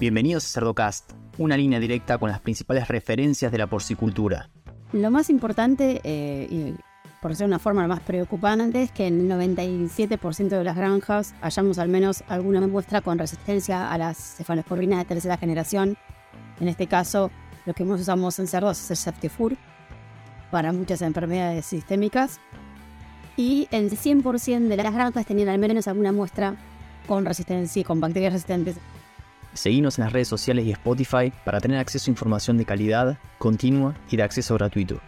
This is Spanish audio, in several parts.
Bienvenidos a Cerdocast, una línea directa con las principales referencias de la porcicultura. Lo más importante, eh, y por ser una forma más preocupante, es que en el 97% de las granjas hallamos al menos alguna muestra con resistencia a las cefalosporinas de tercera generación. En este caso, lo que más usamos en cerdos es el Septifur para muchas enfermedades sistémicas. Y el 100% de las granjas tenían al menos alguna muestra con resistencia y con bacterias resistentes Seguimos en las redes sociales y Spotify para tener acceso a información de calidad, continua y de acceso gratuito.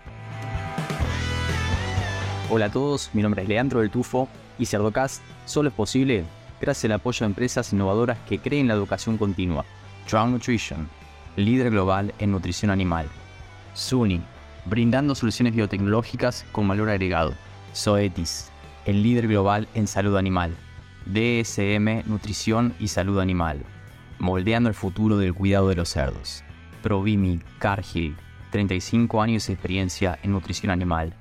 Hola a todos, mi nombre es Leandro del Tufo y Cerdocast solo es posible gracias al apoyo de empresas innovadoras que creen la educación continua. Drown Nutrition, líder global en nutrición animal. SUNY, brindando soluciones biotecnológicas con valor agregado. Zoetis, el líder global en salud animal. DSM, nutrición y salud animal moldeando el futuro del cuidado de los cerdos. Provimi Cargill, 35 años de experiencia en nutrición animal.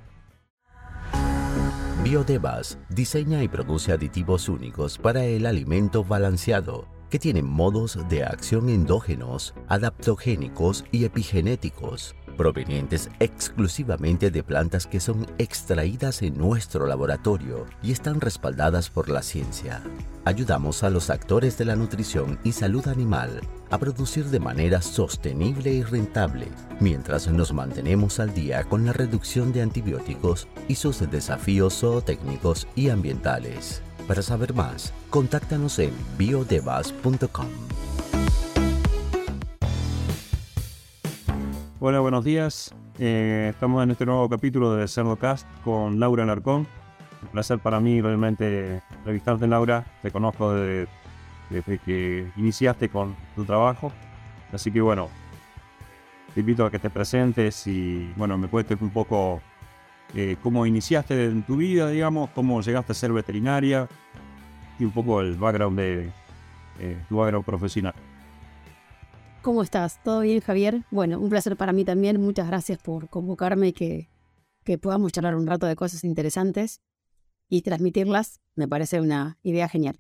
Biodevas diseña y produce aditivos únicos para el alimento balanceado que tienen modos de acción endógenos, adaptogénicos y epigenéticos provenientes exclusivamente de plantas que son extraídas en nuestro laboratorio y están respaldadas por la ciencia. Ayudamos a los actores de la nutrición y salud animal a producir de manera sostenible y rentable, mientras nos mantenemos al día con la reducción de antibióticos y sus desafíos zootécnicos y ambientales. Para saber más, contáctanos en biodevas.com. Hola, buenos días. Eh, estamos en este nuevo capítulo de Cerdocast con Laura Larcón. Un placer para mí realmente entrevistarte, Laura. Te conozco desde, que iniciaste con tu trabajo. Así que bueno, te invito a que te presentes y bueno, me cuentes un poco eh, cómo iniciaste en tu vida, digamos, cómo llegaste a ser veterinaria y un poco el background de eh, tu background profesional. ¿Cómo estás? ¿Todo bien, Javier? Bueno, un placer para mí también. Muchas gracias por convocarme y que, que podamos charlar un rato de cosas interesantes y transmitirlas. Me parece una idea genial.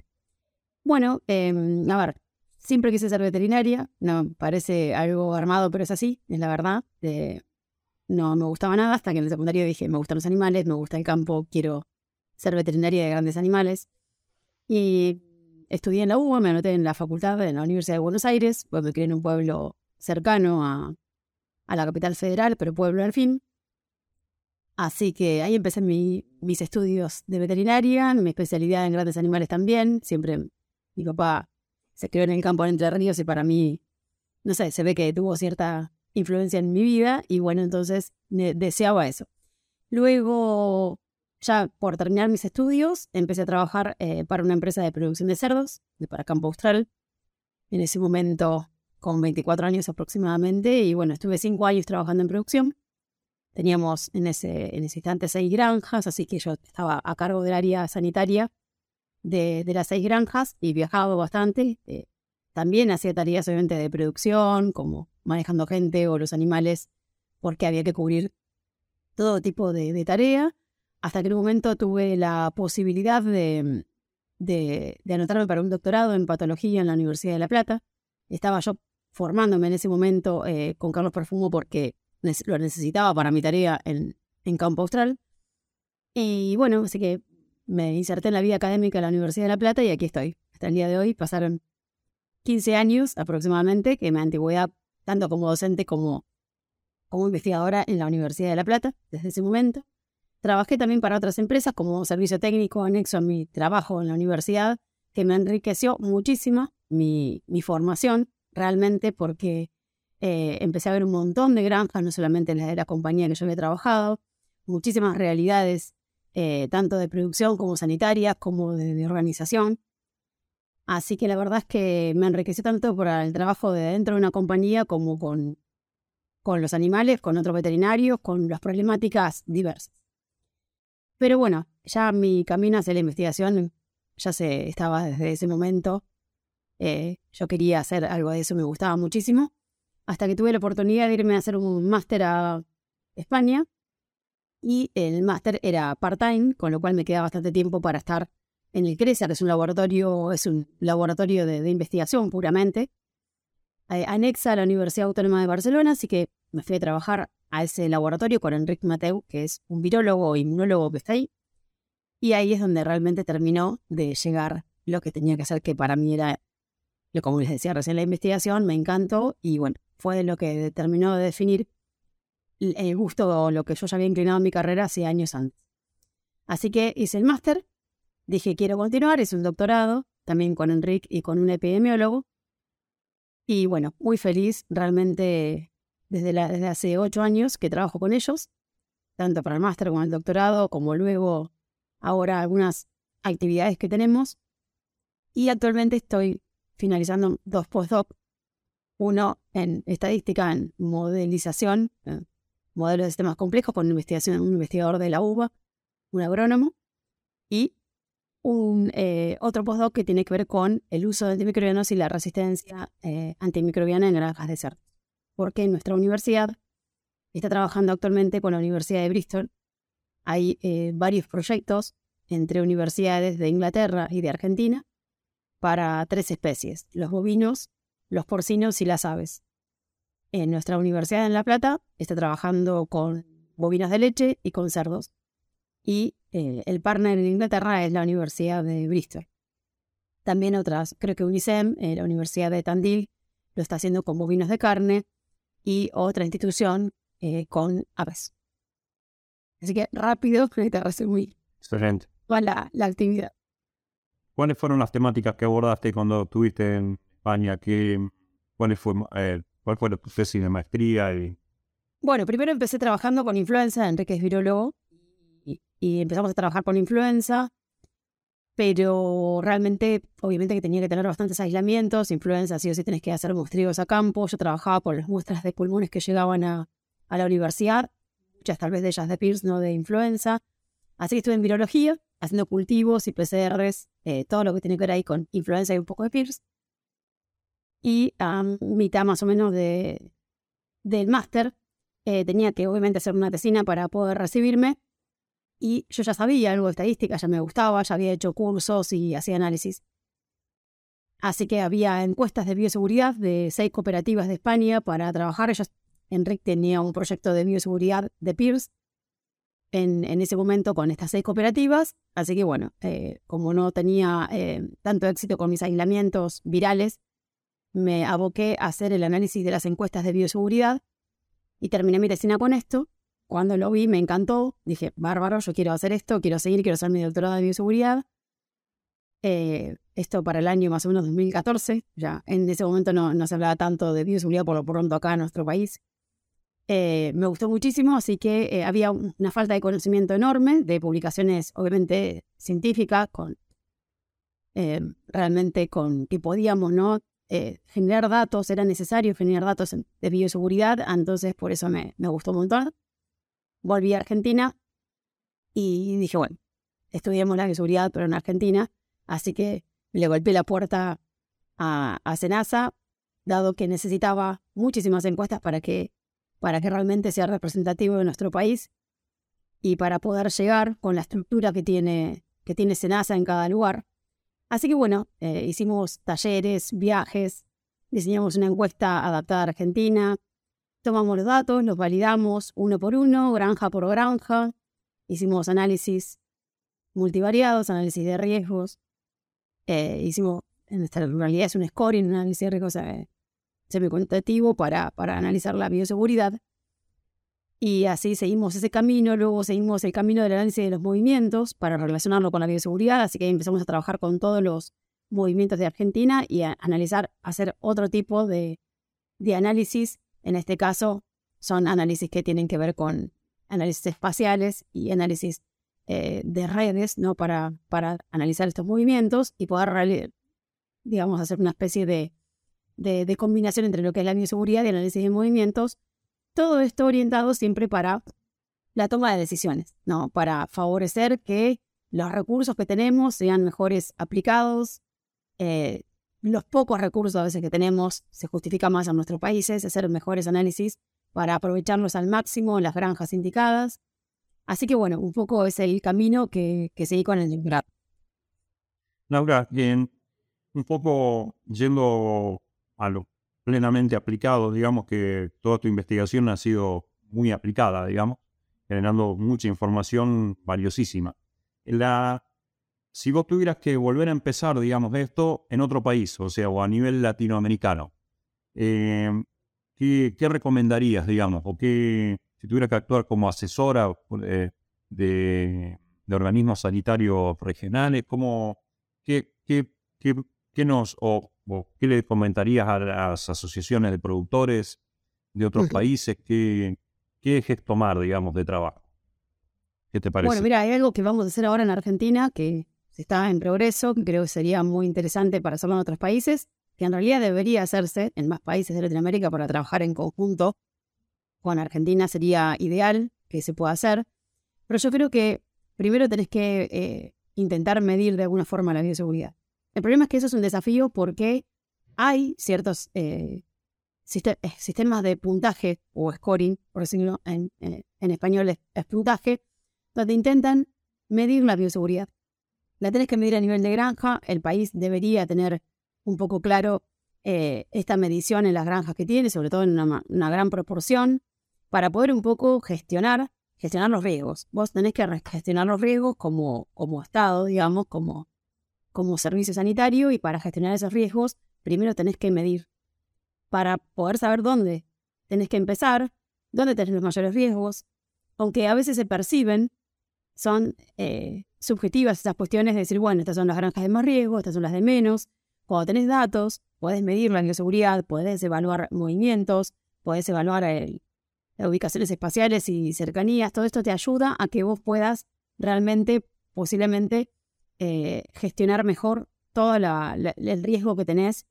Bueno, em, a ver, siempre quise ser veterinaria. No, parece algo armado, pero es así, es la verdad. no me gustaba nada hasta que en el secundario dije, me gustan los animales, me gusta el campo, quiero ser veterinaria de grandes animales. Y estudié en la UBA, me anoté en la facultad en la Universidad de Buenos Aires, pues me crié en un pueblo cercano a, la capital federal, pero pueblo al fin. Así que ahí empecé mis estudios de veterinaria, mi especialidad en grandes animales también. Siempre mi papá se crió en el campo de Entre Ríos y para mí, no sé, se ve que tuvo cierta influencia en mi vida y bueno, entonces deseaba eso. Luego ya por terminar mis estudios, empecé a trabajar eh, para una empresa de producción de cerdos, de para Campo Austral. En ese momento, con 24 años aproximadamente, y bueno, estuve 5 años trabajando en producción. Teníamos en ese, en ese instante seis granjas, así que yo estaba a cargo del área sanitaria de, las seis granjas y viajaba bastante. Eh, también hacía tareas obviamente de producción, como manejando gente o los animales, porque había que cubrir todo tipo de, de tarea hasta un momento tuve la posibilidad de, de, anotarme para un doctorado en patología en la Universidad de La Plata. Estaba yo formándome en ese momento eh, con Carlos Perfumo porque lo necesitaba para mi tarea en, Campo Austral. Y bueno, así que me inserté en la vida académica de la Universidad de La Plata y aquí estoy. Hasta el día de hoy pasaron 15 años aproximadamente que me antigüedad tanto como docente como, como investigadora en la Universidad de La Plata desde ese momento. Trabajé también para otras empresas como servicio técnico anexo a mi trabajo en la universidad, que me enriqueció muchísimo mi, formación realmente porque eh, empecé a ver un montón de granjas, no solamente en la de la compañía que yo había trabajado, muchísimas realidades, eh, tanto de producción como sanitarias, como de, organización. Así que la verdad es que me enriqueció tanto por el trabajo de dentro de una compañía como con, con los animales, con otros veterinarios, con las problemáticas diversas. Pero bueno, ya mi camino hacia la investigación ya se estaba desde ese momento. Eh, yo quería hacer algo de eso, me gustaba muchísimo. Hasta que tuve la oportunidad de irme a hacer un máster a España. Y el máster era part-time, con lo cual me queda bastante tiempo para estar en el CRESAR. Es un laboratorio, es un laboratorio de, investigación puramente. eh, anexa a la Universidad Autónoma de Barcelona, así que me fui a trabajar a ese laboratorio con Enrique Mateu, que es un virólogo o inmunólogo que está ahí. Y ahí es donde realmente terminó de llegar lo que tenía que hacer, que para mí era, lo como les decía recién, la investigación, me encantó y bueno, fue lo que terminó de definir el gusto o lo que yo ya había inclinado en mi carrera hace años antes. Así que hice el máster, dije quiero continuar, hice un doctorado, también con Enrique y con un epidemiólogo. Y bueno, muy feliz, realmente desde, desde hace ocho años que trabajo con ellos, tanto para el máster como el doctorado, como luego ahora algunas actividades que tenemos. Y actualmente estoy finalizando dos postdoc, uno en estadística, en modelización, modelos de sistemas complejos con investigación, un investigador de la UBA, un agrónomo, y un, eh, otro postdoc que tiene que ver con el uso de antimicrobianos y la resistencia eh, antimicrobiana en granjas de cerdos. Porque nuestra universidad está trabajando actualmente con la Universidad de Bristol. Hay eh, varios proyectos entre universidades de Inglaterra y de Argentina para tres especies, los bovinos, los porcinos y las aves. En nuestra universidad en La Plata está trabajando con bovinas de leche y con cerdos. Y eh, el partner en Inglaterra es la Universidad de Bristol. También otras, creo que UNICEM, eh, la Universidad de Tandil, lo está haciendo con bovinos de carne y otra institución eh, con aves. Así que rápido, te resumí Excelente. toda la, la actividad. ¿Cuáles fueron las temáticas que abordaste cuando estuviste en España? ¿Qué, cuál, fue, eh, ¿Cuál fue tu tesis de maestría? Y... Bueno, primero empecé trabajando con influenza, Enrique es virólogo, y, y empezamos a trabajar con influenza, pero realmente, obviamente que tenía que tener bastantes aislamientos, influenza sí o sí tenés que hacer muestreos a campo, yo trabajaba por las muestras de pulmones que llegaban a, a la universidad, muchas tal vez de ellas de PIRS, no de influenza, así que estuve en virología, haciendo cultivos y PCRs, eh, todo lo que tiene que ver ahí con influenza y un poco de PIRS. Y a mitad más o menos de, del máster, eh, tenía que obviamente hacer una tesina para poder recibirme, y yo ya sabía algo de estadística, ya me gustaba, ya había hecho cursos y hacía análisis. Así que había encuestas de bioseguridad de seis cooperativas de España para trabajar. Ellos, Enrique tenía un proyecto de bioseguridad de PIRS en, en ese momento con estas seis cooperativas. Así que bueno, eh, como no tenía eh, tanto éxito con mis aislamientos virales, me aboqué a hacer el análisis de las encuestas de bioseguridad y terminé mi tesina con esto. Cuando lo vi me encantó, dije, bárbaro, yo quiero hacer esto, quiero seguir, quiero hacer mi doctorado de bioseguridad. Eh, esto para el año más o menos 2014, ya en ese momento no, no se hablaba tanto de bioseguridad por lo pronto acá en nuestro país. Eh, me gustó muchísimo, así que eh, había una falta de conocimiento enorme de publicaciones, obviamente científicas, con eh, realmente con que podíamos no generar datos, era necesario generar datos de bioseguridad, entonces por eso me, me gustó un montón volví a Argentina y dije, bueno, estudiamos la bioseguridad, pero en Argentina, así que le golpeé la puerta a, a dado que necesitaba muchísimas encuestas para que, para que realmente sea representativo de nuestro país y para poder llegar con la estructura que tiene, que tiene Senasa en cada lugar. Así que bueno, eh, hicimos talleres, viajes, diseñamos una encuesta adaptada a Argentina, Tomamos los datos, los validamos uno por uno, granja por granja. Hicimos análisis multivariados, análisis de riesgos. Eh, hicimos, en nuestra realidad es un scoring, un análisis de riesgos eh, semi-cuantitativo para, para analizar la bioseguridad. Y así seguimos ese camino, luego seguimos el camino del análisis de los movimientos para relacionarlo con la bioseguridad, así que empezamos a trabajar con todos los movimientos de Argentina y a analizar, hacer otro tipo de, de análisis en este caso, son análisis que tienen que ver con análisis espaciales y análisis eh, de redes, ¿no? Para, para analizar estos movimientos y poder, digamos, hacer una especie de, de, combinación entre lo que es la bioseguridad y el análisis de movimientos. Todo esto orientado siempre para la toma de decisiones, ¿no? Para favorecer que los recursos que tenemos sean mejores aplicados, eh, los pocos recursos a veces que tenemos se justifica más en nuestros países, hacer mejores análisis para aprovecharlos al máximo en las granjas indicadas. Así que bueno, un poco es el camino que, que seguí con el doctorado. Laura, bien, un poco yendo a lo plenamente aplicado, digamos que toda tu investigación ha sido muy aplicada, digamos, generando mucha información valiosísima. La, si vos tuvieras que volver a empezar, digamos, esto en otro país, o sea, o a nivel latinoamericano, eh, ¿qué, recomendarías, digamos? O qué, si tuvieras que actuar como asesora eh, de, organismos sanitarios regionales, ¿cómo, qué, qué, qué, nos, o, qué le comentarías a las asociaciones de productores de otros países? ¿Qué, ¿Qué ejes tomar, digamos, de trabajo? ¿Qué te parece? Bueno, mira, hay algo que vamos a hacer ahora en Argentina que está en progreso, creo que sería muy interesante para hacerlo en otros países, que en realidad debería hacerse en más países de Latinoamérica para trabajar en conjunto con Argentina sería ideal que se pueda hacer. Pero yo creo que primero tenés que eh, intentar medir de alguna forma la bioseguridad. El problema es que eso es un desafío porque hay ciertos eh, eh, sistemas de puntaje o scoring, por decirlo en español es, puntaje, donde intentan medir la bioseguridad. La tenés que medir a nivel de granja, el país debería tener un poco claro eh, esta medición en las granjas que tiene, sobre todo en una, gran proporción, para poder un poco gestionar, gestionar los riesgos. Vos tenés que gestionar los riesgos como, como Estado, digamos, como, como servicio sanitario, y para gestionar esos riesgos, primero tenés que medir para poder saber dónde tenés que empezar, dónde tenés los mayores riesgos, aunque a veces se perciben, son eh, subjetivas esas cuestiones de decir, bueno, estas son las granjas de más riesgo, estas son las de menos. Cuando tenés datos, podés medir la bioseguridad, podés evaluar movimientos, podés evaluar las ubicaciones espaciales y cercanías, todo esto te ayuda a que vos puedas realmente, posiblemente, eh, gestionar mejor todo el riesgo que tenés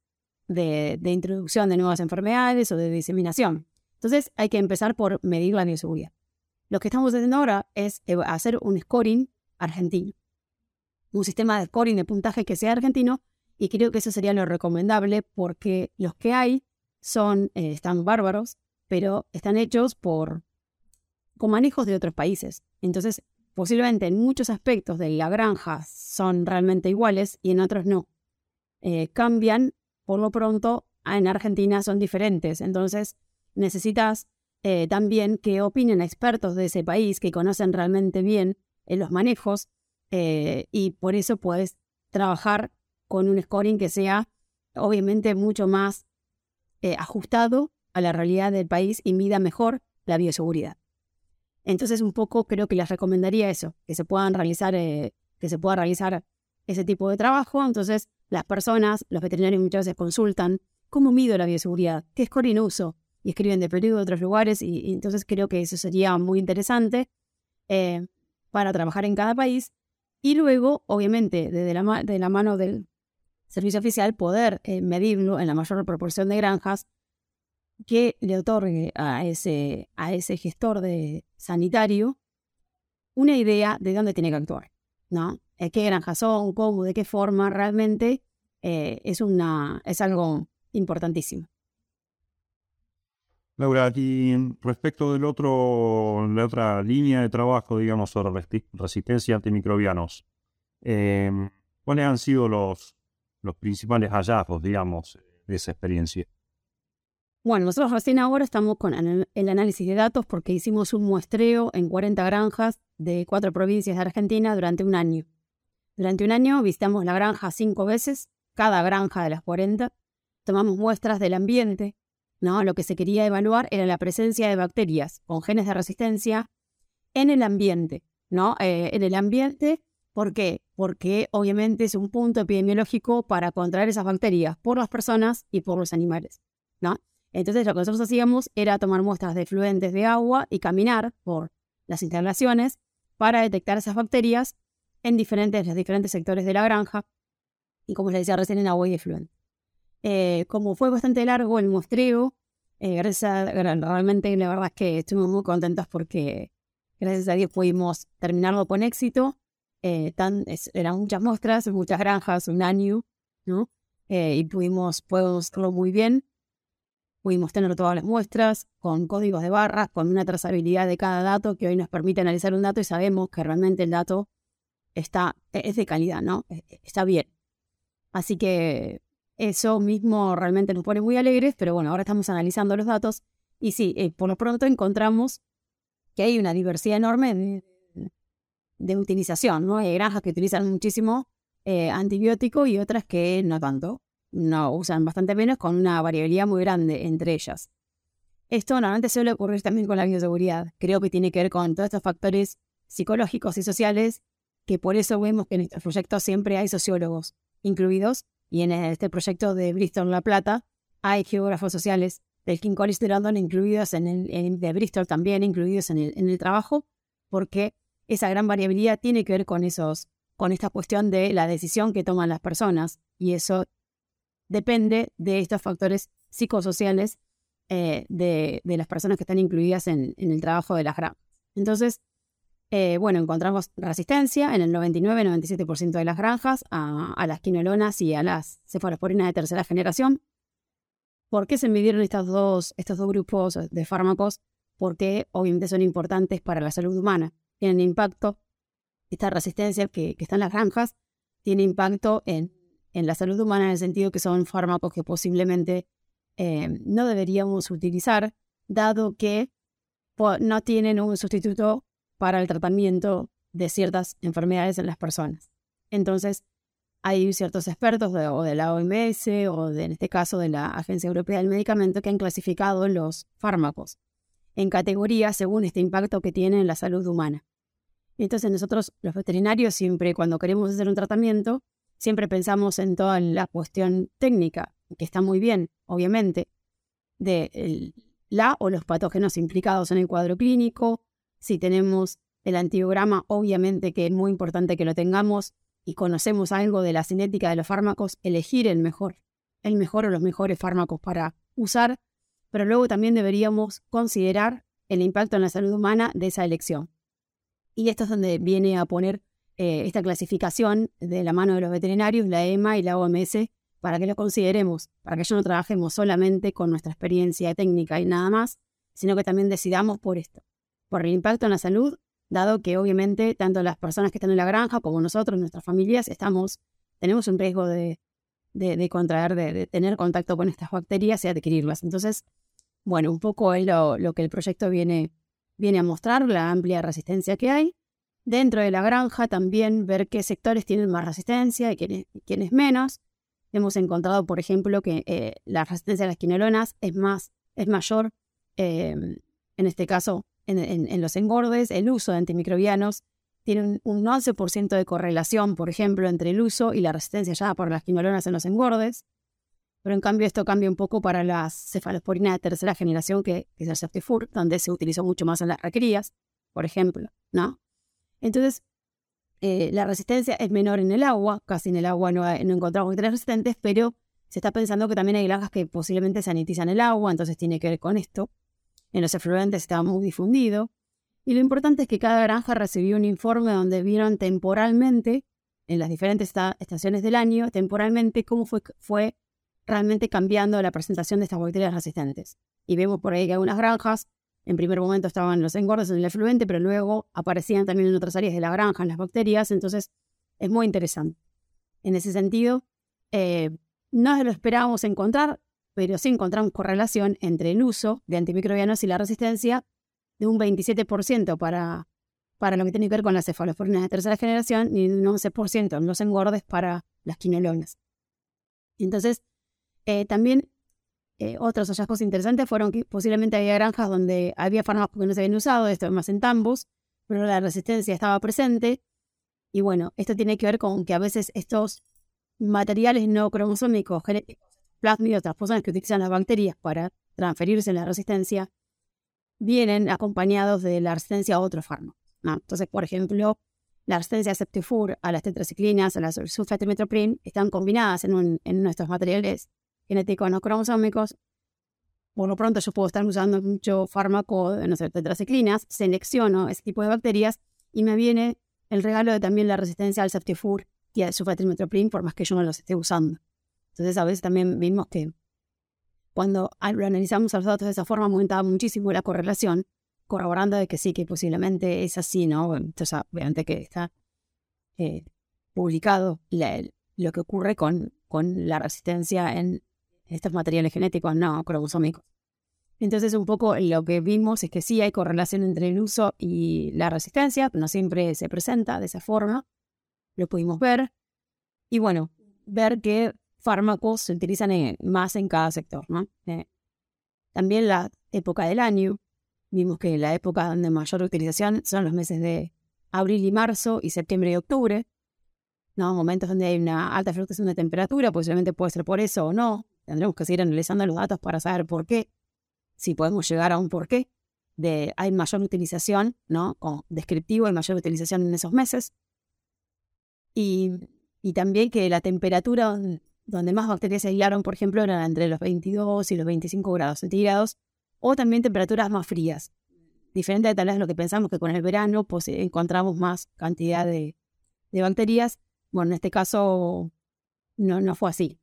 de, introducción de nuevas enfermedades o de diseminación. Entonces hay que empezar por medir la bioseguridad. Lo que estamos haciendo ahora es hacer un scoring argentino. Un sistema de scoring de puntaje que sea argentino y creo que eso sería lo recomendable porque los que hay son, eh, están bárbaros, pero están hechos por, con manejos de otros países. Entonces, posiblemente en muchos aspectos de la granja son realmente iguales y en otros no. Eh, cambian por lo pronto en Argentina son diferentes. Entonces necesitas eh, también que opinen expertos de ese país que conocen realmente bien eh, los manejos eh, y por eso puedes trabajar con un scoring que sea obviamente mucho más ajustado a la realidad del país y mida mejor la bioseguridad. Entonces un poco creo que les recomendaría eso, que se puedan realizar, que se pueda realizar ese tipo de trabajo. Entonces las personas, los veterinarios muchas veces consultan cómo mido la bioseguridad, qué scoring uso, y escriben de Perú de otros lugares, y, entonces creo que eso sería muy interesante eh, para trabajar en cada país. Y luego, obviamente, desde la, de la mano del servicio oficial, poder eh, medirlo en la mayor proporción de granjas que le otorgue a ese, a ese gestor de sanitario una idea de dónde tiene que actuar, ¿no? Eh, qué granjas son, cómo, de qué forma, realmente es, una, es algo importantísimo. Laura, y respecto del otro, la otra línea de trabajo, digamos, sobre resistencia antimicrobianos, em, ¿cuáles han sido los, los principales hallazgos, digamos, de esa experiencia? Bueno, nosotros recién ahora estamos con el análisis de datos porque hicimos un muestreo en 40 granjas de cuatro provincias de Argentina durante un año. Durante un año visitamos la granja cinco veces, cada granja de las 40. Tomamos muestras del ambiente. ¿No? Lo que se quería evaluar era la presencia de bacterias con genes de resistencia en el ambiente. ¿no? Eh, en el ambiente, ¿por qué? Porque obviamente es un punto epidemiológico para contraer esas bacterias por las personas y por los animales. ¿no? Entonces lo que nosotros hacíamos era tomar muestras de fluentes de agua y caminar por las instalaciones para detectar esas bacterias en diferentes, los diferentes sectores de la granja y como les decía recién en agua y efluente. Eh, como fue bastante largo el muestreo, eh, gracias a, realmente la verdad es que estuvimos muy contentos porque gracias a Dios pudimos terminarlo con éxito. Eh, tan, eran muchas muestras, muchas granjas, un año, ¿no? y pudimos, pudimos hacerlo muy bien. Pudimos tener todas las muestras con códigos de barras, con una trazabilidad de cada dato que hoy nos permite analizar un dato y sabemos que realmente el dato está, e-, es de calidad, ¿no? E-, e-, está bien. Así que Eso mismo realmente nos pone muy alegres, pero bueno, ahora estamos analizando los datos y sí, eh, por lo pronto encontramos que hay una diversidad enorme de, utilización, ¿no? Hay granjas que utilizan muchísimo eh, antibiótico y otras que no tanto, no usan bastante menos, con una variabilidad muy grande entre ellas. Esto normalmente suele ocurrir también con la bioseguridad. Creo que tiene que ver con todos estos factores psicológicos y sociales, que por eso vemos que en estos proyectos siempre hay sociólogos incluidos, y en este proyecto de Bristol La Plata hay geógrafos sociales del King College de London incluidos en el de Bristol también incluidos en el, en el trabajo, porque esa gran variabilidad tiene que ver con esos, con esta cuestión de la decisión que toman las personas, y eso depende de estos factores psicosociales eh, de, las personas que están incluidas en, el trabajo de las granjas. Entonces, eh, bueno, encontramos resistencia en el 99-97% de las granjas a, las quinolonas y a las cefalosporinas de tercera generación. ¿Por qué se midieron estos dos, estos dos grupos de fármacos? Porque obviamente son importantes para la salud humana. Tienen impacto, esta resistencia que, está en las granjas tiene impacto en, en la salud humana en el sentido que son fármacos que posiblemente eh, no deberíamos utilizar, dado que no tienen un sustituto para el tratamiento de ciertas enfermedades en las personas. Entonces, hay ciertos expertos de, o de la OMS o en este caso de la Agencia Europea del Medicamento que han clasificado los fármacos en categorías según este impacto que tienen en la salud humana. Entonces nosotros los veterinarios siempre cuando queremos hacer un tratamiento, siempre pensamos en toda la cuestión técnica, que está muy bien, obviamente, de la o los patógenos implicados en el cuadro clínico. Si tenemos el antiograma, obviamente que es muy importante que lo tengamos y conocemos algo de la cinética de los fármacos, elegir el mejor, el mejor o los mejores fármacos para usar, pero luego también deberíamos considerar el impacto en la salud humana de esa elección. Y esto es donde viene a poner eh, esta clasificación de la mano de los veterinarios, la EMA y la OMS, para que lo consideremos, para que no trabajemos solamente con nuestra experiencia técnica y nada más, sino que también decidamos por esto, por el impacto en la salud, dado que obviamente tanto las personas que están en la granja como nosotros, nuestras familias, estamos, tenemos un riesgo de, de, contraer, de, tener contacto con estas bacterias y adquirirlas. Entonces, bueno, un poco es lo, que el proyecto viene, viene a mostrar, la amplia resistencia que hay. Dentro de la granja también ver qué sectores tienen más resistencia y quiénes, quiénes menos Hemos encontrado, por ejemplo, que eh, la resistencia a las quinolonas es, más, es mayor, em, en este caso, en, los engordes. El uso de antimicrobianos tiene un, 11% de correlación, por ejemplo, entre el uso y la resistencia ya por las quinolonas en los engordes. Pero en cambio esto cambia un poco para las cefalosporinas de tercera generación, que, es el Septifur, donde se utilizó mucho más en las recrías, por ejemplo, ¿no? Entonces, eh, la resistencia es menor en el agua, casi en el agua no, no encontramos bacterias resistentes, pero se está pensando que también hay granjas que posiblemente sanitizan el agua, entonces tiene que ver con esto. En los efluentes está muy difundido. Y lo importante es que cada granja recibió un informe donde vieron temporalmente, en las diferentes estaciones del año, temporalmente cómo fue, fue realmente cambiando la presentación de estas bacterias resistentes. Y vemos por ahí que algunas granjas en primer momento estaban los engordes en el efluente, pero luego aparecían también en otras áreas de la granja, en las bacterias, entonces es muy interesante. En ese sentido, eh, no lo esperábamos encontrar, pero sí encontramos correlación entre el uso de antimicrobianos y la resistencia de un 27% para, para lo que tiene que ver con las cefalosporinas de tercera generación y un 11% en los engordes para las quinolonas. Entonces, eh, también eh, otros hallazgos interesantes fueron que posiblemente había granjas donde había fármacos que no se habían usado, esto más en tambos, pero la resistencia estaba presente. Y bueno, esto tiene que ver con que a veces estos materiales no cromosómicos, genéticos, plásmidos, otras personas que utilizan las bacterias para transferirse la resistencia, vienen acompañados de la resistencia a otros fármacos. Entonces, por ejemplo, la resistencia a Septifur, a las tetraciclinas, a la sulfatimimetoprim, están combinadas en, en nuestros materiales genéticos no cromosómicos, por lo pronto yo puedo estar usando mucho fármaco, no sé, tetraciclinas, selecciono ese tipo de bacterias y me viene el regalo de también la resistencia al Septifur y al sulfatilmetoprim, por más que yo no los esté usando. Entonces a veces también vimos que cuando analizamos los datos de esa forma aumentaba muchísimo la correlación, corroborando de que sí, que posiblemente es así, ¿no? Entonces obviamente que está eh, publicado lo que ocurre con con la resistencia en estos materiales genéticos no cromosómicos. Entonces, un poco lo que vimos es que sí hay correlación entre el uso y la resistencia, pero no siempre se presenta de esa forma. Lo pudimos ver. Y bueno, ver qué fármacos se utilizan más en cada sector. ¿no? Eh, también la época del año. Vimos que la época de mayor utilización son los meses de abril y marzo y septiembre y octubre. ¿no? Momentos donde hay una alta fluctuación de temperatura, posiblemente puede ser por eso o no. Tendremos que seguir analizando los datos para saber por qué si podemos llegar a un porqué de hay mayor utilización, ¿no? Descriptivo, hay mayor utilización en esos meses. Y, también que la temperatura donde más bacterias se aislaron, por ejemplo, era entre los 22 y los 25 grados centígrados, o también temperaturas más frías. Diferente de tal vez lo que pensamos que con el verano pues, encontramos más cantidad de, de bacterias. Bueno, en este caso no, no fue así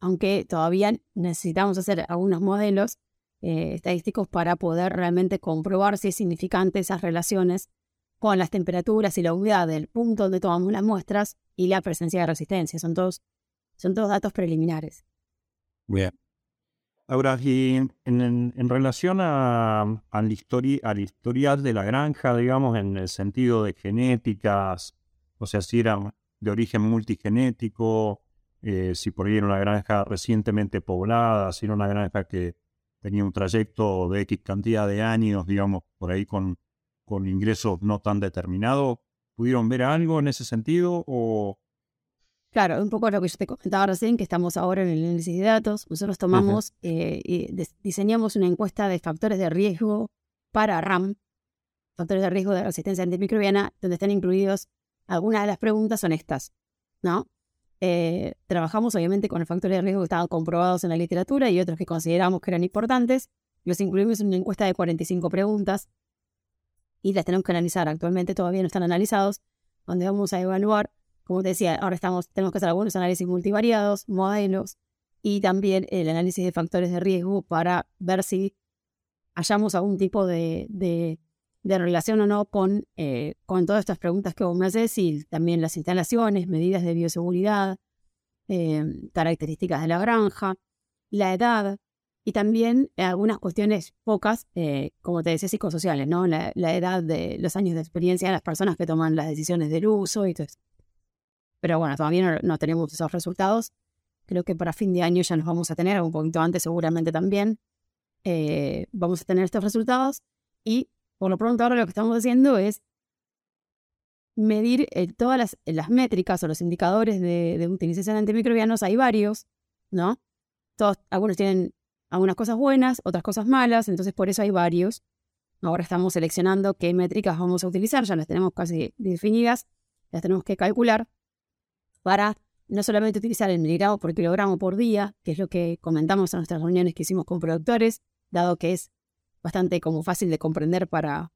aunque todavía necesitamos hacer algunos modelos eh, estadísticos para poder realmente comprobar si es significante esas relaciones con las temperaturas y la humedad del punto donde tomamos las muestras y la presencia de resistencia. Son todos, son todos datos preliminares. Bien. Ahora, y en, relación a, la historial de la granja, digamos, en el sentido de genéticas, o sea, si era de origen multigenético, eh, si por ahí era una granja recientemente poblada, si era una granja que tenía un trayecto de X cantidad de años, digamos, por ahí con, con ingresos no tan determinados. ¿Pudieron ver algo en ese sentido o...? Claro, un poco lo que yo te comentaba recién, que estamos ahora en el análisis de datos. Nosotros tomamos eh, y diseñamos una encuesta de factores de riesgo para RAM, factores de riesgo de resistencia antimicrobiana, donde están incluidos algunas de las preguntas son estas, ¿no? Eh, trabajamos obviamente con los factores de riesgo que estaban comprobados en la literatura y otros que consideramos que eran importantes. Los incluimos en una encuesta de 45 preguntas y las tenemos que analizar. Actualmente todavía no están analizados, donde vamos a evaluar, como te decía, ahora estamos, tenemos que hacer algunos análisis multivariados, modelos y también el análisis de factores de riesgo para ver si hallamos algún tipo de de relación o no con, eh, con todas estas preguntas que vos me haces y también las instalaciones, medidas de bioseguridad, eh, características de la granja, la edad y también algunas cuestiones pocas, eh, como te decía, psicosociales, ¿no? La, edad de los años de experiencia de las personas que toman las decisiones del uso y todo eso. Pero bueno, todavía no, tenemos esos resultados. Creo que para fin de año ya nos vamos a tener, un poquito antes seguramente también. vamos a tener estos resultados y por lo pronto ahora lo que estamos haciendo es medir eh, todas las, las, métricas o los indicadores de, utilización de antimicrobianos. Hay varios, ¿no? Todos, algunos tienen algunas cosas buenas, otras cosas malas, entonces por eso hay varios. Ahora estamos seleccionando qué métricas vamos a utilizar, ya las tenemos casi definidas, las tenemos que calcular para no solamente utilizar el miligramo por kilogramo por día, que es lo que comentamos en nuestras reuniones que hicimos con productores, dado que es bastante como fácil de comprender para,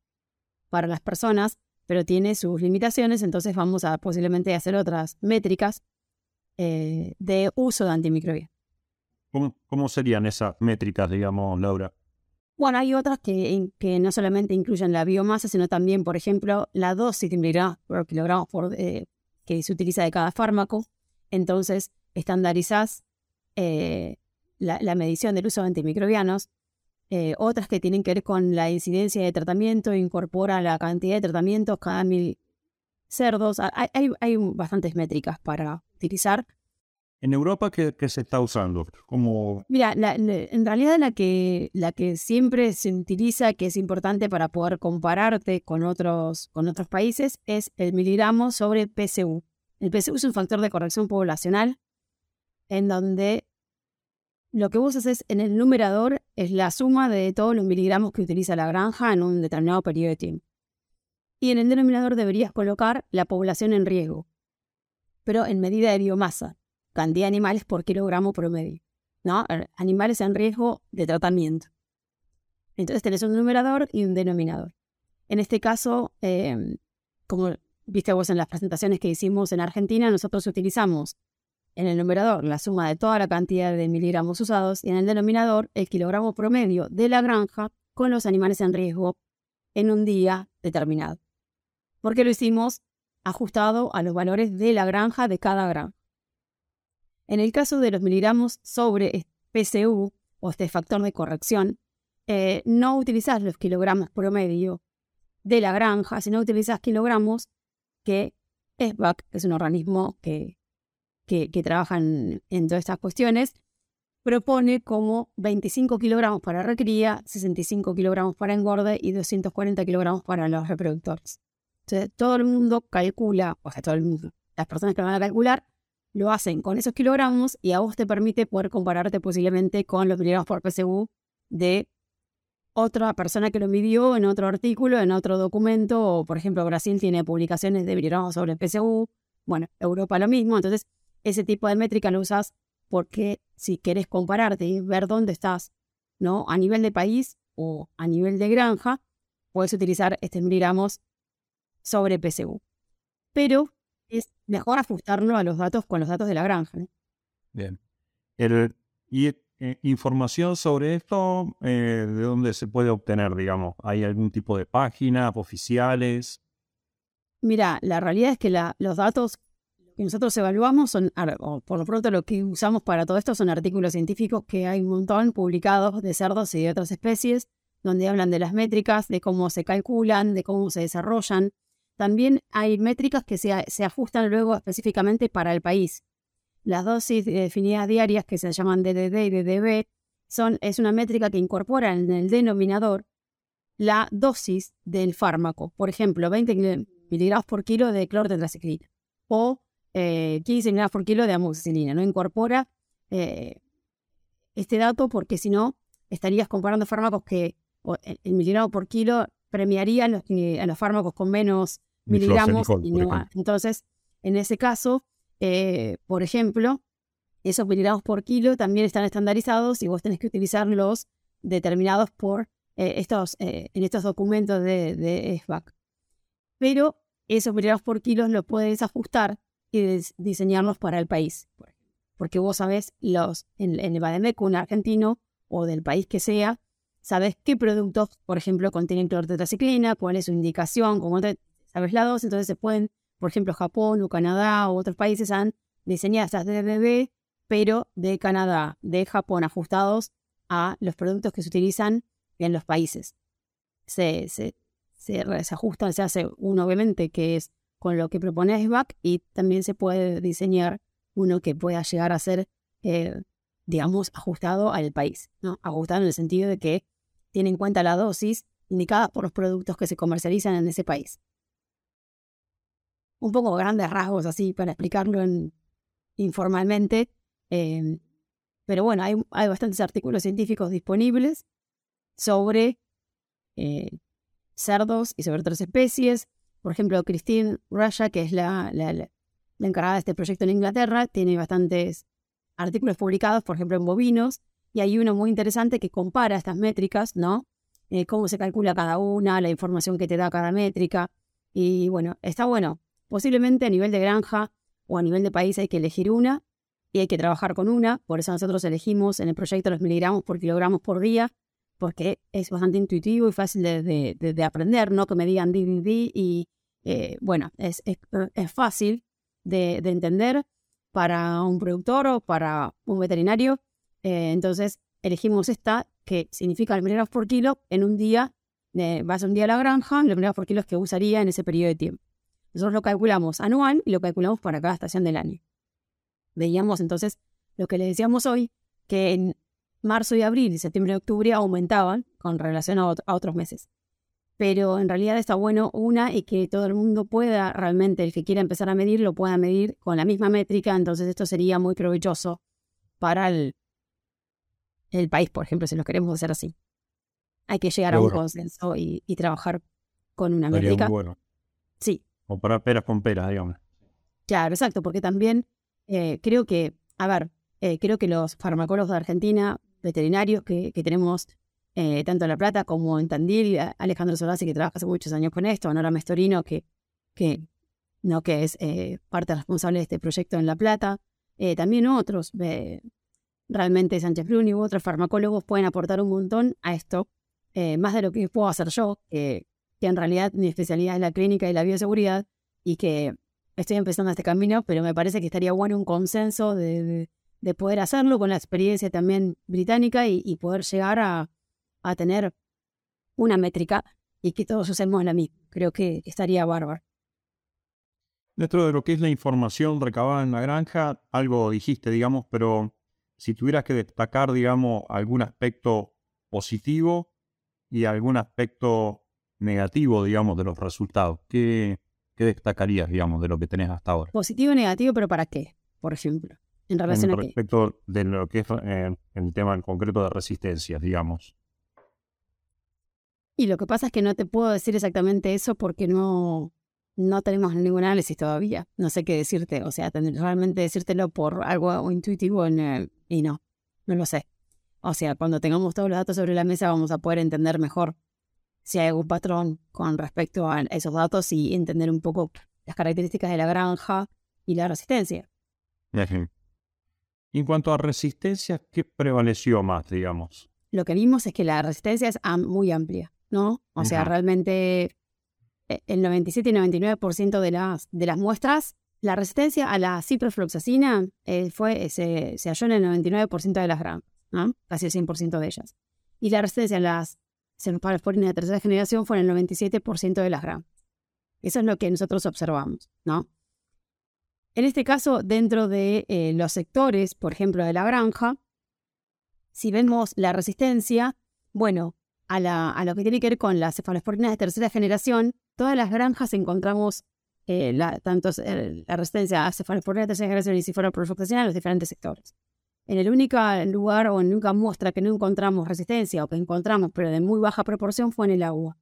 para las personas, pero tiene sus limitaciones, entonces vamos a posiblemente hacer otras métricas eh, de uso de antimicrobianos. ¿Cómo, serían esas métricas, digamos, Laura? Bueno, hay otras que, no solamente incluyen la biomasa, sino también, por ejemplo, la dosis de miligramos por kilogramo eh, que se utiliza de cada fármaco. Entonces, estandarizás eh, la, medición del uso de antimicrobianos eh, otras que tienen que ver con la incidencia de tratamiento, incorpora la cantidad de tratamientos cada mil cerdos. Hay, bastantes métricas para utilizar. ¿En Europa qué, se está usando? Como... Mira, en realidad la que, la que siempre se utiliza, que es importante para poder compararte con otros, con otros países, es el miligramo sobre PCU. El PCU es un factor de corrección poblacional en donde lo que vos haces en el numerador es la suma de todos los miligramos que utiliza la granja en un determinado periodo de tiempo. Y en el denominador deberías colocar la población en riesgo, pero en medida de biomasa, cantidad de animales por kilogramo promedio. ¿no? Animales en riesgo de tratamiento. Entonces tenés un numerador y un denominador. En este caso, em, como viste vos en las presentaciones que hicimos en Argentina, nosotros utilizamos en el numerador la suma de toda la cantidad de miligramos usados y en el denominador el kilogramo promedio de la granja con los animales en riesgo en un día determinado. Porque lo hicimos ajustado a los valores de la granja de cada granja. En el caso de los miligramos sobre PCU o este factor de corrección, eh, no utilizas los kilogramos promedio de la granja, sino utilizas kilogramos que SBAC, que es un organismo que, que, trabaja en, todas estas cuestiones, propone como 25 kilogramos para recría, 65 kilogramos para engorde y 240 kilogramos para los reproductores. Entonces, todo el mundo calcula, o sea, todo el mundo, las personas que van a calcular, lo hacen con esos kilogramos y a vos te permite poder compararte posiblemente con los miligramos por PSU de otra persona que lo midió en otro artículo, en otro documento, o por ejemplo Brasil tiene publicaciones de miligramos sobre PSU, bueno, Europa lo mismo, entonces ese tipo de métrica lo usas porque si querés compararte y ver dónde estás, ¿no? A nivel de país o a nivel de granja, puedes utilizar este miligramos sobre PSU. Pero es mejor ajustarlo a los datos con los datos de la granja. Bien. y eh, información sobre esto, eh, ¿de dónde se puede obtener, digamos? ¿Hay algún tipo de páginas oficiales? Mira, la realidad es que los datos que nosotros evaluamos son, o por lo pronto lo que usamos para todo esto son artículos científicos que hay un montón publicados de cerdos y de otras especies, donde hablan de las métricas, de cómo se calculan, de cómo se desarrollan. También hay métricas que se, ajustan luego específicamente para el país. Las dosis definidas diarias, que se llaman DDD y DDB, son, es una métrica que incorpora en el denominador la dosis del fármaco. Por ejemplo, 20 miligramos por kilo de clortetraciclina o 15 eh, miligramos por kilo de amoxicilina. No incorpora eh, este dato porque si no estarías comparando fármacos que el miligramo por kilo premiaría a los, a los fármacos con menos miligramos y no Entonces, en ese caso, eh, por ejemplo, esos miligramos por kilo también están estandarizados y vos tenés que utilizarlos determinados por eh, estos, eh, en estos documentos de, de SBAC. Pero esos miligramos por kilo los puedes ajustar y diseñarlos para el país. Porque vos sabés, los, en, en el Bademec, un argentino o del país que sea, sabes qué productos, por ejemplo, contienen clortetraciclina, cuál es su indicación, cómo sabes la dosis, entonces se pueden, por ejemplo, Japón o Canadá o otros países han diseñado estas DBB, pero de Canadá, de Japón, ajustados a los productos que se utilizan en los países. Se, se, se, ajustan, se hace uno obviamente que es con lo que propone SBAC y también se puede diseñar uno que pueda llegar a ser, eh, digamos, ajustado al país, ¿no? Ajustado en el sentido de que tiene en cuenta la dosis indicada por los productos que se comercializan en ese país. Un poco grandes rasgos así para explicarlo informalmente, em, pero bueno, hay, bastantes artículos científicos disponibles sobre eh, cerdos y sobre otras especies. Por ejemplo, Christine Russia, que es la, la encargada de este proyecto en Inglaterra, tiene bastantes artículos publicados, por ejemplo, en bovinos, y hay uno muy interesante que compara estas métricas, ¿no? Eh, cómo se calcula cada una, la información que te da cada métrica. Y bueno, está bueno. Posiblemente a nivel de granja o a nivel de país hay que elegir una y hay que trabajar con una. Por eso nosotros elegimos en el proyecto los miligramos por kilogramos por día, porque es bastante intuitivo y fácil de, aprender, ¿no? Que me digan DDD y eh, bueno, es, es fácil de, entender para un productor o para un veterinario eh, entonces elegimos esta, que significa miligramos por kilo, en un día, eh, vas un día a la granja, los miligramos por kilo que usaría en ese periodo de tiempo. Nosotros lo calculamos anual y lo calculamos para cada estación del año. Veíamos entonces lo que le decíamos hoy, que en marzo y abril septiembre y octubre aumentaban con relación a, a otros meses. Pero en realidad está bueno una y que todo el mundo pueda realmente, el que quiera empezar a medir, lo pueda medir con la misma métrica, entonces esto sería muy provechoso para el, el país, por ejemplo, si lo queremos hacer así. Hay que llegar a un consenso y, trabajar con una métrica. bueno. Sí. O para peras con peras, digamos. Claro, exacto, porque también eh, creo que, a ver, eh, creo que los farmacólogos de Argentina, veterinarios que, tenemos eh, tanto en La Plata como en Tandil, Alejandro Solasi, que trabaja hace muchos años con esto, Nora Mestorino, que, que, no, que es parte responsable de este proyecto en La Plata, también otros, Realmente Sánchez Bruni u otros farmacólogos pueden aportar un montón a esto, eh, más de lo que puedo hacer yo, que en realidad mi especialidad es la clínica y la bioseguridad, y que estoy empezando este camino, pero me parece que estaría bueno un consenso de, poder hacerlo con la experiencia también británica y, poder llegar a, tener una métrica y que todos usemos la misma. Creo que estaría bárbaro. Dentro de lo que es la información recabada en la granja, algo dijiste, digamos, pero si tuvieras que destacar, digamos, algún aspecto positivo y algún aspecto negativo, digamos, de los resultados, ¿qué, ¿qué destacarías, digamos, de lo que tenés hasta ahora? Positivo y negativo, pero ¿para qué? Por ejemplo, en relación a respecto de lo que es eh, el tema en concreto de resistencias, digamos. Y lo que pasa es que no te puedo decir exactamente eso porque no, no tenemos ningún análisis todavía. No sé qué decirte. O sea, realmente decírtelo por algo intuitivo y no, no lo sé. O sea, cuando tengamos todos los datos sobre la mesa vamos a poder entender mejor si hay algún patrón con respecto a esos datos y entender un poco las características de la granja y la resistencia. En cuanto a resistencia, ¿qué prevaleció más, digamos? Lo que vimos es que la resistencia es muy amplia, ¿no? O sea, realmente eh, el 97 y 99% de las, de las muestras, la resistencia a la ciprofloxacina eh, fue, se, se, halló en el 99% de las granjas, ¿no? casi el 100% de ellas. Y la resistencia a las cefalosporinas de tercera generación fue en el 97% de las granjas. Eso es lo que nosotros observamos, ¿no? En este caso, dentro de eh, los sectores, por ejemplo, de la granja, si vemos la resistencia, bueno, a, la, a lo que tiene que ver con las cefalosporinas de tercera generación, todas las granjas encontramos eh, la, tanto eh, la resistencia a cefalosporina tercera generación y cefaloprofloxacina en los diferentes sectores. En el único lugar o en la única muestra que no encontramos resistencia o que encontramos, pero de muy baja proporción, fue en el agua,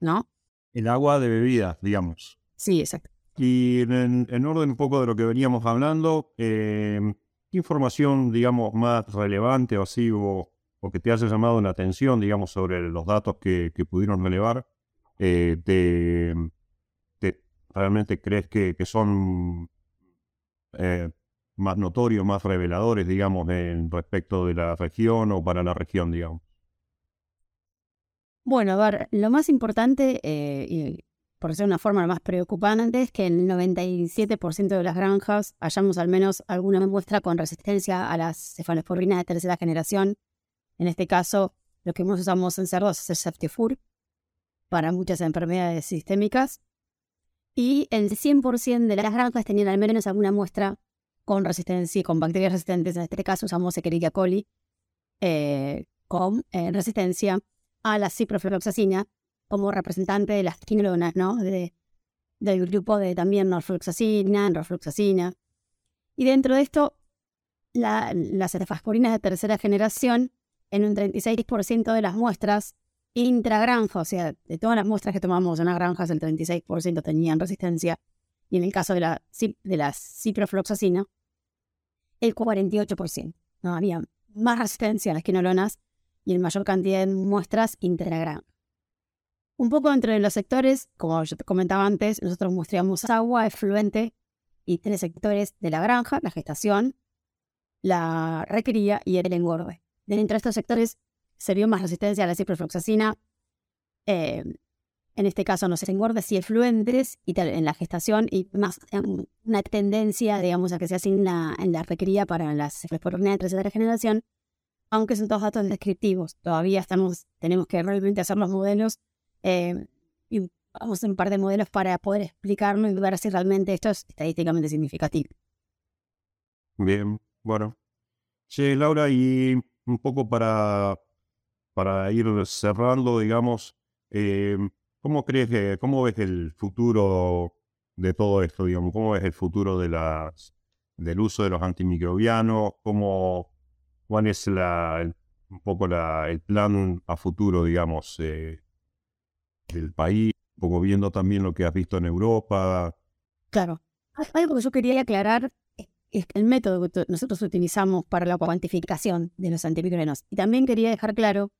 ¿no? El agua de bebida, digamos. Sí, exacto. Y en, orden un poco de lo que veníamos hablando, eh, ¿qué información, digamos, más relevante o así, o, que te haya llamado la atención, digamos, sobre los datos que, pudieron relevar, eh, te, realmente crees que, son eh, más notorios, más reveladores, digamos, en respecto de la región o para la región, digamos? Bueno, a ver, lo más importante, eh, y por ser una forma más preocupante, es que en el 97% de las granjas hayamos al menos alguna muestra con resistencia a las cefalosporinas de tercera generación. En este caso, lo que más usamos en cerdos es el Septifur para muchas enfermedades sistémicas. Y el 100% de las granjas tenían al menos alguna muestra con resistencia, con bacterias resistentes, en este caso usamos Escherichia coli, eh, con eh, resistencia a la ciprofloxacina como representante de las quinolonas, ¿no? De, del grupo de también norfloxacina, norfloxacina. Y dentro de esto, la, las cefalosporinas de tercera generación, en un 36% de las muestras intragranja, o sea, de todas las muestras que tomamos en las granjas, el 36% tenían resistencia. Y en el caso de la, de la ciprofloxacina, el 48%. No, había más resistencia a las quinolonas y en mayor cantidad de muestras intergranja. Un poco entre los sectores, como yo te comentaba antes, nosotros muestreamos agua, efluente y tres sectores de la granja, la gestación, la recría y el engorde. Dentro de estos sectores se vio más resistencia a la ciprofloxacina, eh, en este caso no se engordes y efluentes y en la gestación y más una tendencia, digamos, a que sea así en la, en recría para las cefalosporinas de tercera generación, aunque son todos datos descriptivos. Todavía estamos, tenemos que realmente hacer los modelos eh, y vamos a hacer un par de modelos para poder explicarlo y ver si realmente esto es estadísticamente significativo. Bien, bueno. Sí, Laura, y un poco para, para ir cerrando, digamos, eh, ¿Cómo crees que, cómo ves el futuro de todo esto, digamos? ¿Cómo ves el futuro del uso de los antimicrobianos? ¿Cómo, ¿Cuál es la, un poco el plan a futuro, digamos, eh, del país? Un poco viendo también lo que has visto en Europa. Claro. Algo que yo quería aclarar es el método que nosotros utilizamos para la cuantificación de los antimicrobianos. Y también quería dejar claro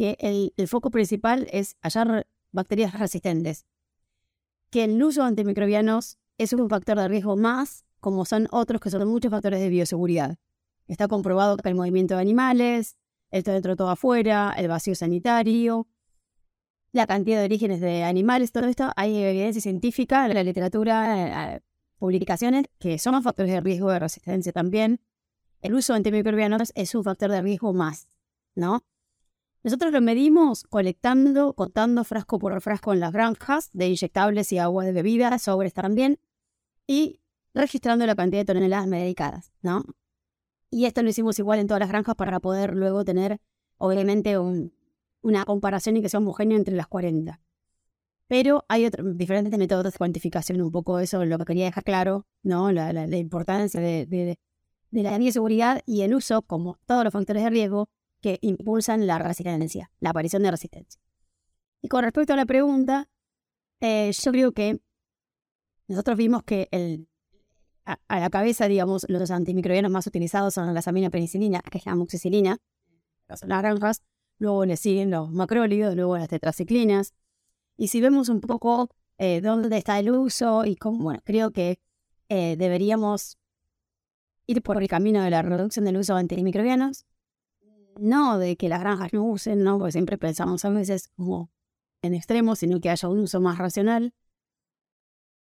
que el, foco principal es hallar bacterias resistentes. Que el uso de antimicrobianos es un factor de riesgo más, como son otros que son muchos factores de bioseguridad. Está comprobado que el movimiento de animales, el todo dentro, todo afuera, el vacío sanitario, la cantidad de orígenes de animales, todo esto hay evidencia científica en la literatura, eh, publicaciones que son factores de riesgo de resistencia también. El uso de antimicrobianos es un factor de riesgo más, ¿no? Nosotros lo medimos colectando, contando frasco por frasco en las granjas de inyectables y agua de bebida, sobres también, y registrando la cantidad de toneladas medicadas, ¿no? Y esto lo hicimos igual en todas las granjas para poder luego tener, obviamente, una comparación y que sea homogéneo entre las 40. Pero hay otros diferentes métodos de cuantificación, un poco eso lo que quería dejar claro, ¿no? La, importancia de, de, de la seguridad y el uso, como todos los factores de riesgo, que impulsan la resistencia, la aparición de resistencia. Y con respecto a la pregunta, eh, yo creo que nosotros vimos que el, a, la cabeza, digamos, los antimicrobianos más utilizados son la samina penicilina, que es la amoxicilina, las naranjas, luego le siguen los macrólidos, luego las tetraciclinas. Y si vemos un poco eh, dónde está el uso y cómo, bueno, creo que eh, deberíamos ir por el camino de la reducción del uso de antimicrobianos, no de que las granjas no usen, ¿no? Porque siempre pensamos a veces como en extremos, sino que haya un uso más racional.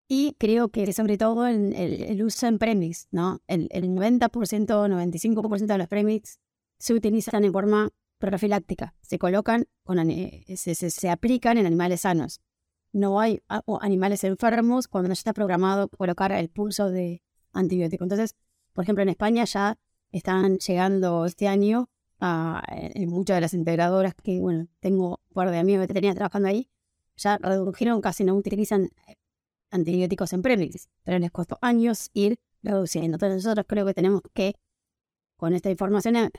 Y creo que sobre todo el, el, uso en premix, ¿no? El, el 90%, 95% de los premix se utilizan en forma profiláctica. Se colocan, se, se, se, aplican en animales sanos. No hay animales enfermos cuando no está programado colocar el pulso de antibiótico. Entonces, por ejemplo, en España ya están llegando este año en muchas de las integradoras que, bueno, tengo un par de amigos veterinarios trabajando ahí, ya redujeron, casi no utilizan eh, antibióticos en premix, pero les costó años ir reduciendo. Entonces nosotros creo que tenemos que, con esta información, eh,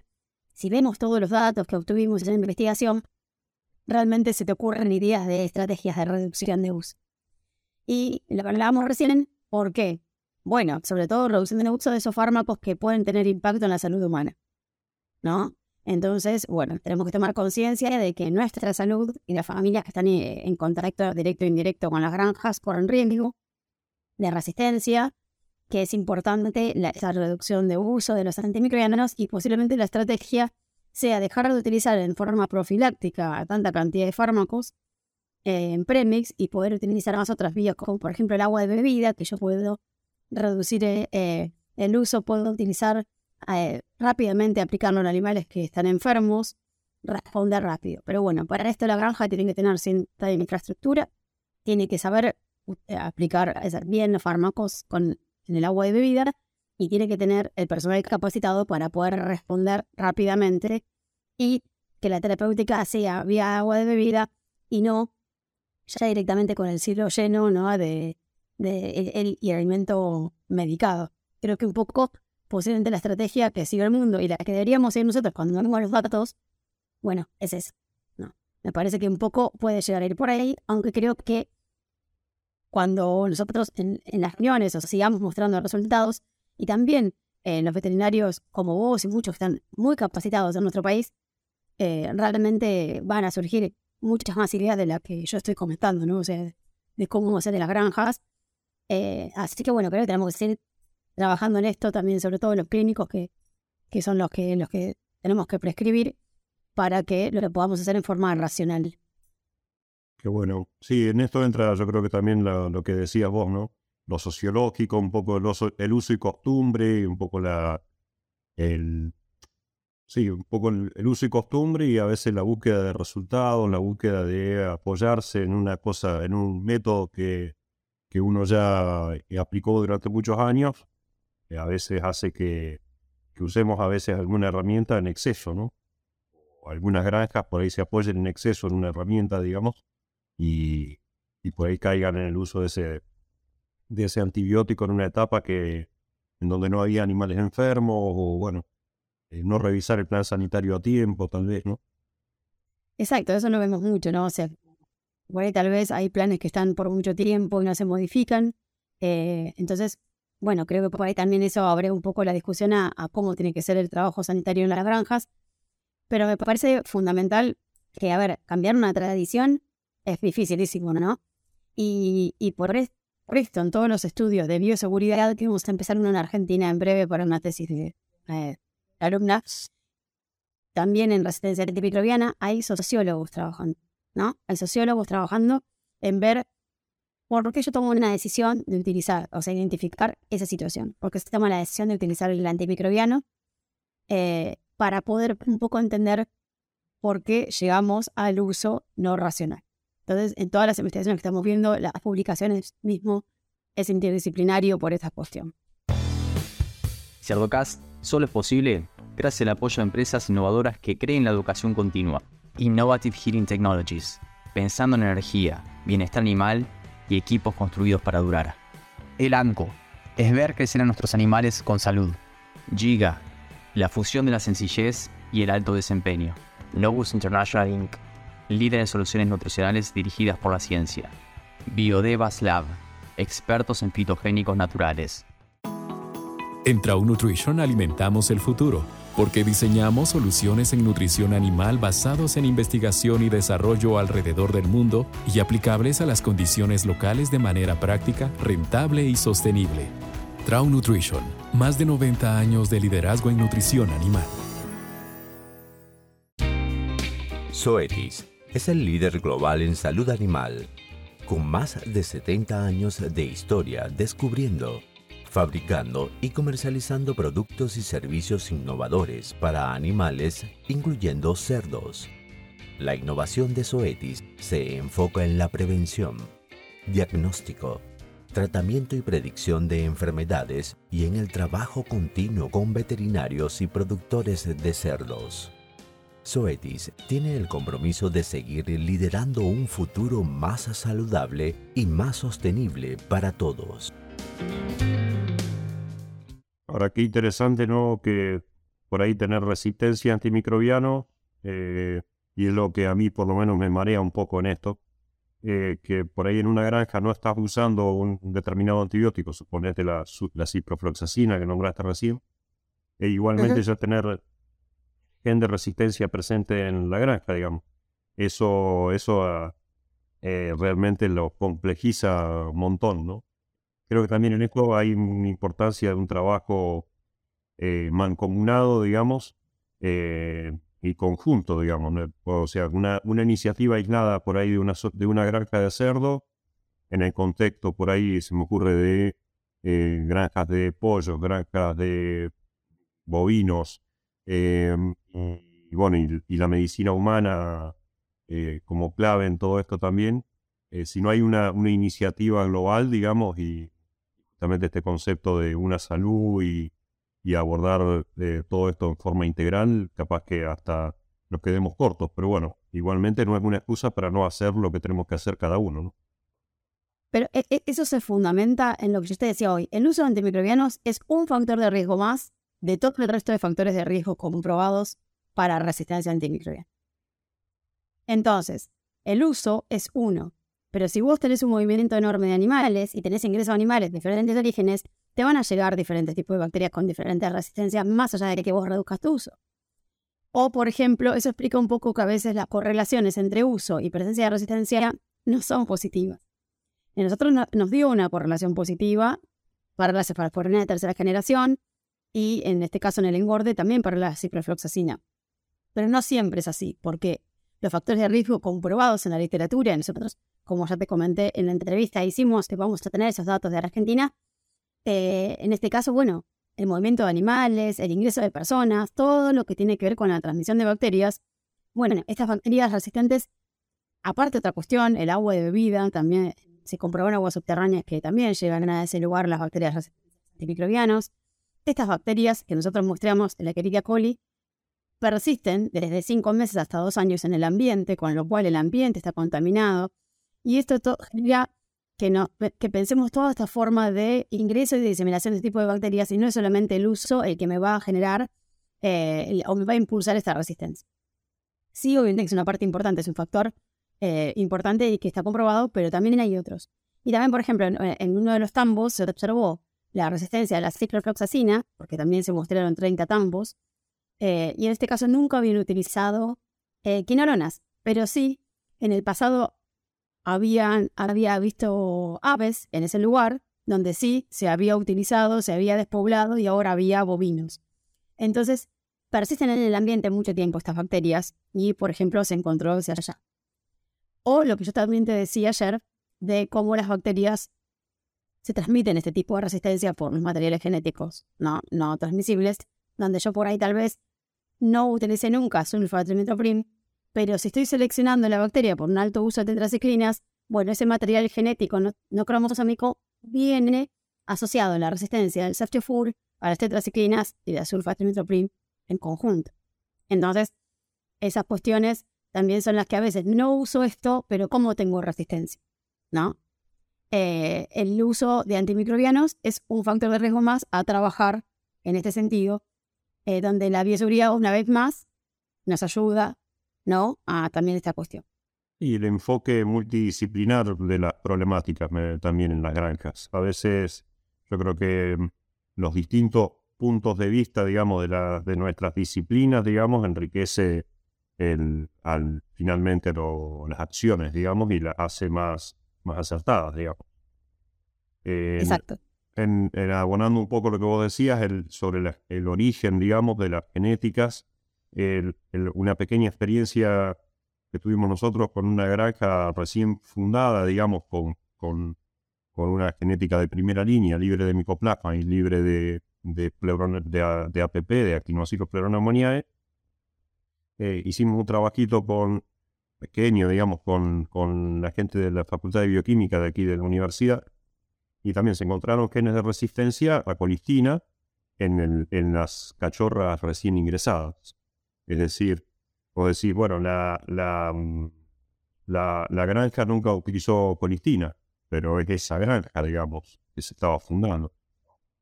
si vemos todos los datos que obtuvimos en la investigación, realmente se te ocurren ideas de estrategias de reducción de uso. Y lo que hablábamos recién, ¿por qué? Bueno, sobre todo reducción de uso de esos fármacos que pueden tener impacto en la salud humana. ¿No? Entonces, bueno, tenemos que tomar conciencia de que nuestra salud y las familias que están eh, en contacto directo e indirecto con las granjas corren riesgo de resistencia, que es importante la, esa reducción de uso de los antimicrobianos y posiblemente la estrategia sea dejar de utilizar en forma profiláctica tanta cantidad de fármacos eh, en premix y poder utilizar más otras vías, como por ejemplo el agua de bebida, que yo puedo reducir eh, el uso, puedo utilizar eh, rápidamente aplicarlo en animales que están enfermos, responder rápido. Pero bueno, para esto la granja tiene que tener cierta infraestructura, tiene que saber eh, aplicar bien los fármacos con, en el agua de bebida y tiene que tener el personal capacitado para poder responder rápidamente y que la terapéutica sea vía agua de bebida y no ya directamente con el silo lleno ¿no? de, de el, y alimento medicado. Creo que un poco posiblemente la estrategia que sigue el mundo y la que deberíamos seguir nosotros cuando vemos los datos, bueno, es eso. No. Me parece que un poco puede llegar a ir por ahí, aunque creo que cuando nosotros en, las reuniones o sigamos mostrando resultados y también eh, los veterinarios como vos y muchos que están muy capacitados en nuestro país, eh, realmente van a surgir muchas más ideas de las que yo estoy comentando, ¿no? O sea, de cómo hacer de las granjas. Eh, así que bueno, creo que tenemos que seguir trabajando en esto también, sobre todo los clínicos, que, que son los que, los que tenemos que prescribir para que lo podamos hacer en forma racional. Qué bueno. Sí, en esto entra yo creo que también lo, que decías vos, ¿no? Lo sociológico, un poco el uso, el y costumbre, un poco la... El, sí, un poco el, uso y costumbre y a veces la búsqueda de resultados, la búsqueda de apoyarse en una cosa, en un método que, que uno ya aplicó durante muchos años a veces hace que, usemos a veces alguna herramienta en exceso, ¿no? O algunas granjas por ahí se apoyen en exceso en una herramienta, digamos, y, por ahí caigan en el uso de ese, de ese antibiótico en una etapa que en donde no había animales enfermos o, bueno, eh, no revisar el plan sanitario a tiempo, tal vez, ¿no? Exacto, eso lo vemos mucho, ¿no? O sea, ahí tal vez hay planes que están por mucho tiempo y no se modifican. Eh, entonces, bueno, creo que por ahí también eso abre un poco la discusión a, cómo tiene que ser el trabajo sanitario en las granjas. Pero me parece fundamental que, a ver, cambiar una tradición es dificilísimo, ¿no? Y, y por, esto, en todos los estudios de bioseguridad que vamos a empezar uno en Argentina en breve para una tesis de eh, alumna, también en resistencia antimicrobiana hay sociólogos trabajando, ¿no? Hay sociólogos trabajando en ver ¿Por qué yo tomo una decisión de utilizar, o sea, identificar esa situación? Porque se toma la decisión de utilizar el antimicrobiano eh, para poder un poco entender por qué llegamos al uso no racional. Entonces, en todas las investigaciones que estamos viendo, las publicaciones mismo es interdisciplinario por esta cuestión. Cerdocast solo es posible gracias al apoyo de empresas innovadoras que creen la educación continua. Innovative Heating Technologies, pensando en energía, bienestar animal y equipos construidos para durar. El ANCO es ver crecer a nuestros animales con salud. Giga, la fusión de la sencillez y el alto desempeño. Novus International Inc., líder en soluciones nutricionales dirigidas por la ciencia. Biodevas Lab, expertos en fitogénicos naturales. En Trau Nutrition alimentamos el futuro, porque diseñamos soluciones en nutrición animal basados en investigación y desarrollo alrededor del mundo y aplicables a las condiciones locales de manera práctica, rentable y sostenible. Trau Nutrition, más de 90 años de liderazgo en nutrición animal. Zoetis es el líder global en salud animal, con más de 70 años de historia descubriendo, fabricando y comercializando productos y servicios innovadores para animales, incluyendo cerdos. La innovación de Zoetis se enfoca en la prevención, diagnóstico, tratamiento y predicción de enfermedades y en el trabajo continuo con veterinarios y productores de cerdos. Zoetis tiene el compromiso de seguir liderando un futuro más saludable y más sostenible para todos. Ahora, qué interesante, ¿no? Que por ahí tener resistencia antimicrobiano, eh, y es lo que a mí por lo menos me marea un poco en esto, eh, que por ahí en una granja no estás usando un determinado antibiótico, suponete la, la ciprofloxacina que nombraste recién, e igualmente ya tener gen de resistencia presente en la granja, digamos. Eso, eso ah, eh, realmente lo complejiza un montón, ¿no? Creo que también en esto hay una importancia de un trabajo eh, mancomunado, digamos, eh, y conjunto, digamos. O sea, una, una, iniciativa aislada por ahí de una, de una granja de cerdo, en el contexto por ahí se me ocurre de eh, granjas de pollos, granjas de bovinos, y bueno, y, la medicina humana como clave en todo esto también. si no hay una, una iniciativa global, digamos, y justamente este concepto de una salud y, abordar eh, todo esto en forma integral, capaz que hasta nos quedemos cortos, pero bueno, igualmente no es una excusa para no hacer lo que tenemos que hacer cada uno, ¿no? Pero e, e, eso se fundamenta en lo que yo te decía hoy. El uso de antimicrobianos es un factor de riesgo más de todo el resto de factores de riesgo comprobados para resistencia antimicrobiana. Entonces, el uso es uno. Pero si vos tenés un movimiento enorme de animales y tenés ingresos de animales de diferentes orígenes, te van a llegar diferentes tipos de bacterias con diferentes resistencias, más allá de que vos reduzcas tu uso. O, por ejemplo, eso explica un poco que a veces las correlaciones entre uso y presencia de resistencia no son positivas. Y nosotros nos dio una correlación positiva para la cefaloporinas de tercera generación y, en este caso, en el engorde, también para la ciprofloxacina. Pero no siempre es así, porque los factores de riesgo comprobados en la literatura, nosotros como ya te comenté en la entrevista hicimos, que vamos a tener esos datos de Argentina. Eh, en este caso, bueno, el movimiento de animales, el ingreso de personas, todo lo que tiene que ver con la transmisión de bacterias. Bueno, estas bacterias resistentes, aparte otra cuestión, el agua de bebida, también se comprobó en aguas subterráneas que también llegan a ese lugar las bacterias antimicrobianos. Estas bacterias que nosotros mostramos en la Escherichia coli persisten desde 5 meses hasta 2 años en el ambiente, con lo cual el ambiente está contaminado. Y esto genera que, no, que pensemos toda esta forma de ingreso y de diseminación de este tipo de bacterias y no es solamente el uso el que me va a generar eh, o me va a impulsar esta resistencia. Sí, obviamente es una parte importante, es un factor eh, importante y que está comprobado, pero también hay otros. Y también, por ejemplo, en, uno de los tambos se observó la resistencia a la ciclofloxacina, porque también se mostraron 30 tambos, eh, y en este caso nunca habían utilizado quinolonas, pero sí, en el pasado habían, había visto aves en ese lugar, donde sí se había utilizado, se había despoblado y ahora había bovinos. Entonces, persisten en el ambiente mucho tiempo estas bacterias y, por ejemplo, se encontró hacia allá. O lo que yo también te decía ayer, de cómo las bacterias se transmiten este tipo de resistencia por los materiales genéticos no, no transmisibles, donde yo por ahí tal vez no utilice nunca sulfatrimetoprim, pero si estoy seleccionando la bacteria por un alto uso de tetraciclinas, bueno, ese material genético no, no cromosómico viene asociado a la resistencia del ceftofur a las tetraciclinas y la sulfatrimetoprim en conjunto. Entonces, esas cuestiones también son las que a veces no uso esto, pero ¿cómo tengo resistencia? ¿No? Eh, el uso de antimicrobianos es un factor de riesgo más a trabajar en este sentido, eh, donde la bioseguridad, una vez más, nos ayuda ¿no? a también esta cuestión. Y el enfoque multidisciplinar de las problemáticas también en las granjas. A veces yo creo que mm, los distintos puntos de vista, digamos, de, la, de nuestras disciplinas, digamos, enriquece el, al, finalmente las acciones, digamos, y las hace más, más acertadas, digamos. Exacto. En, abonando un poco lo que vos decías el, sobre el origen, digamos, de las genéticas, una pequeña experiencia que tuvimos nosotros con una granja recién fundada, digamos, con, con, una genética de primera línea, libre de micoplasma y libre de, de, de, de APP, de actinociclos pleuroneumoniae. Eh, hicimos un trabajito con pequeño, digamos, con, con la gente de la Facultad de Bioquímica de aquí de la universidad. Y también se encontraron genes de resistencia a colistina en, el, en las cachorras recién ingresadas. Es decir, o decir, bueno, la, la, mm, la, la granja nunca utilizó colistina, pero es esa granja, digamos, que se estaba fundando.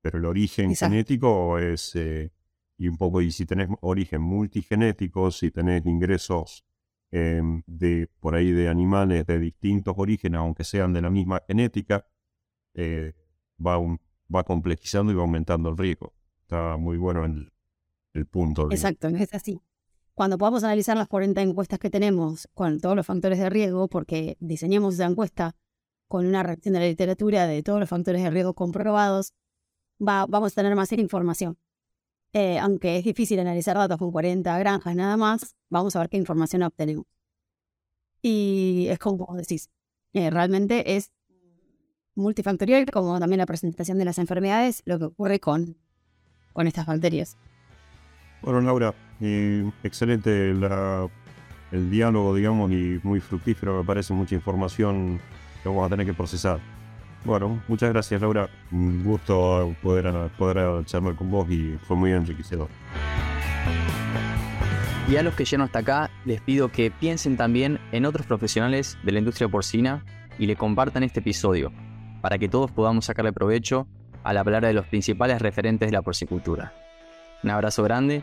Pero el origen genético es, eh, y un poco, y si tenés origen multigenético, si tenés ingresos em, de por ahí de animales de distintos orígenes, aunque sean de la misma genética, eh, va, va complejizando y va aumentando el riesgo. Está muy bueno el, el punto. Exacto, es así. Cuando podamos analizar las 40 encuestas que tenemos con todos los factores de riesgo, porque diseñamos esa encuesta con una reacción de la literatura de todos los factores de riesgo comprobados, va, vamos a tener más información. Eh, aunque es difícil analizar datos con 40 granjas nada más, vamos a ver qué información obtenemos. Y es como decís, eh, realmente es multifactorial, como también la presentación de las enfermedades, lo que ocurre con, con estas bacterias. Bueno, Laura, excelente el diálogo, digamos, y muy fructífero, me parece mucha información que vamos a tener que procesar. Bueno, muchas gracias Laura. Un gusto poder, poder charlar con vos y fue muy enriquecedor. Y a los que llegan hasta acá, les pido que piensen también en otros profesionales de la industria porcina y le compartan este episodio, para que todos podamos sacarle provecho al hablar de los principales referentes de la porcicultura. Un abrazo grande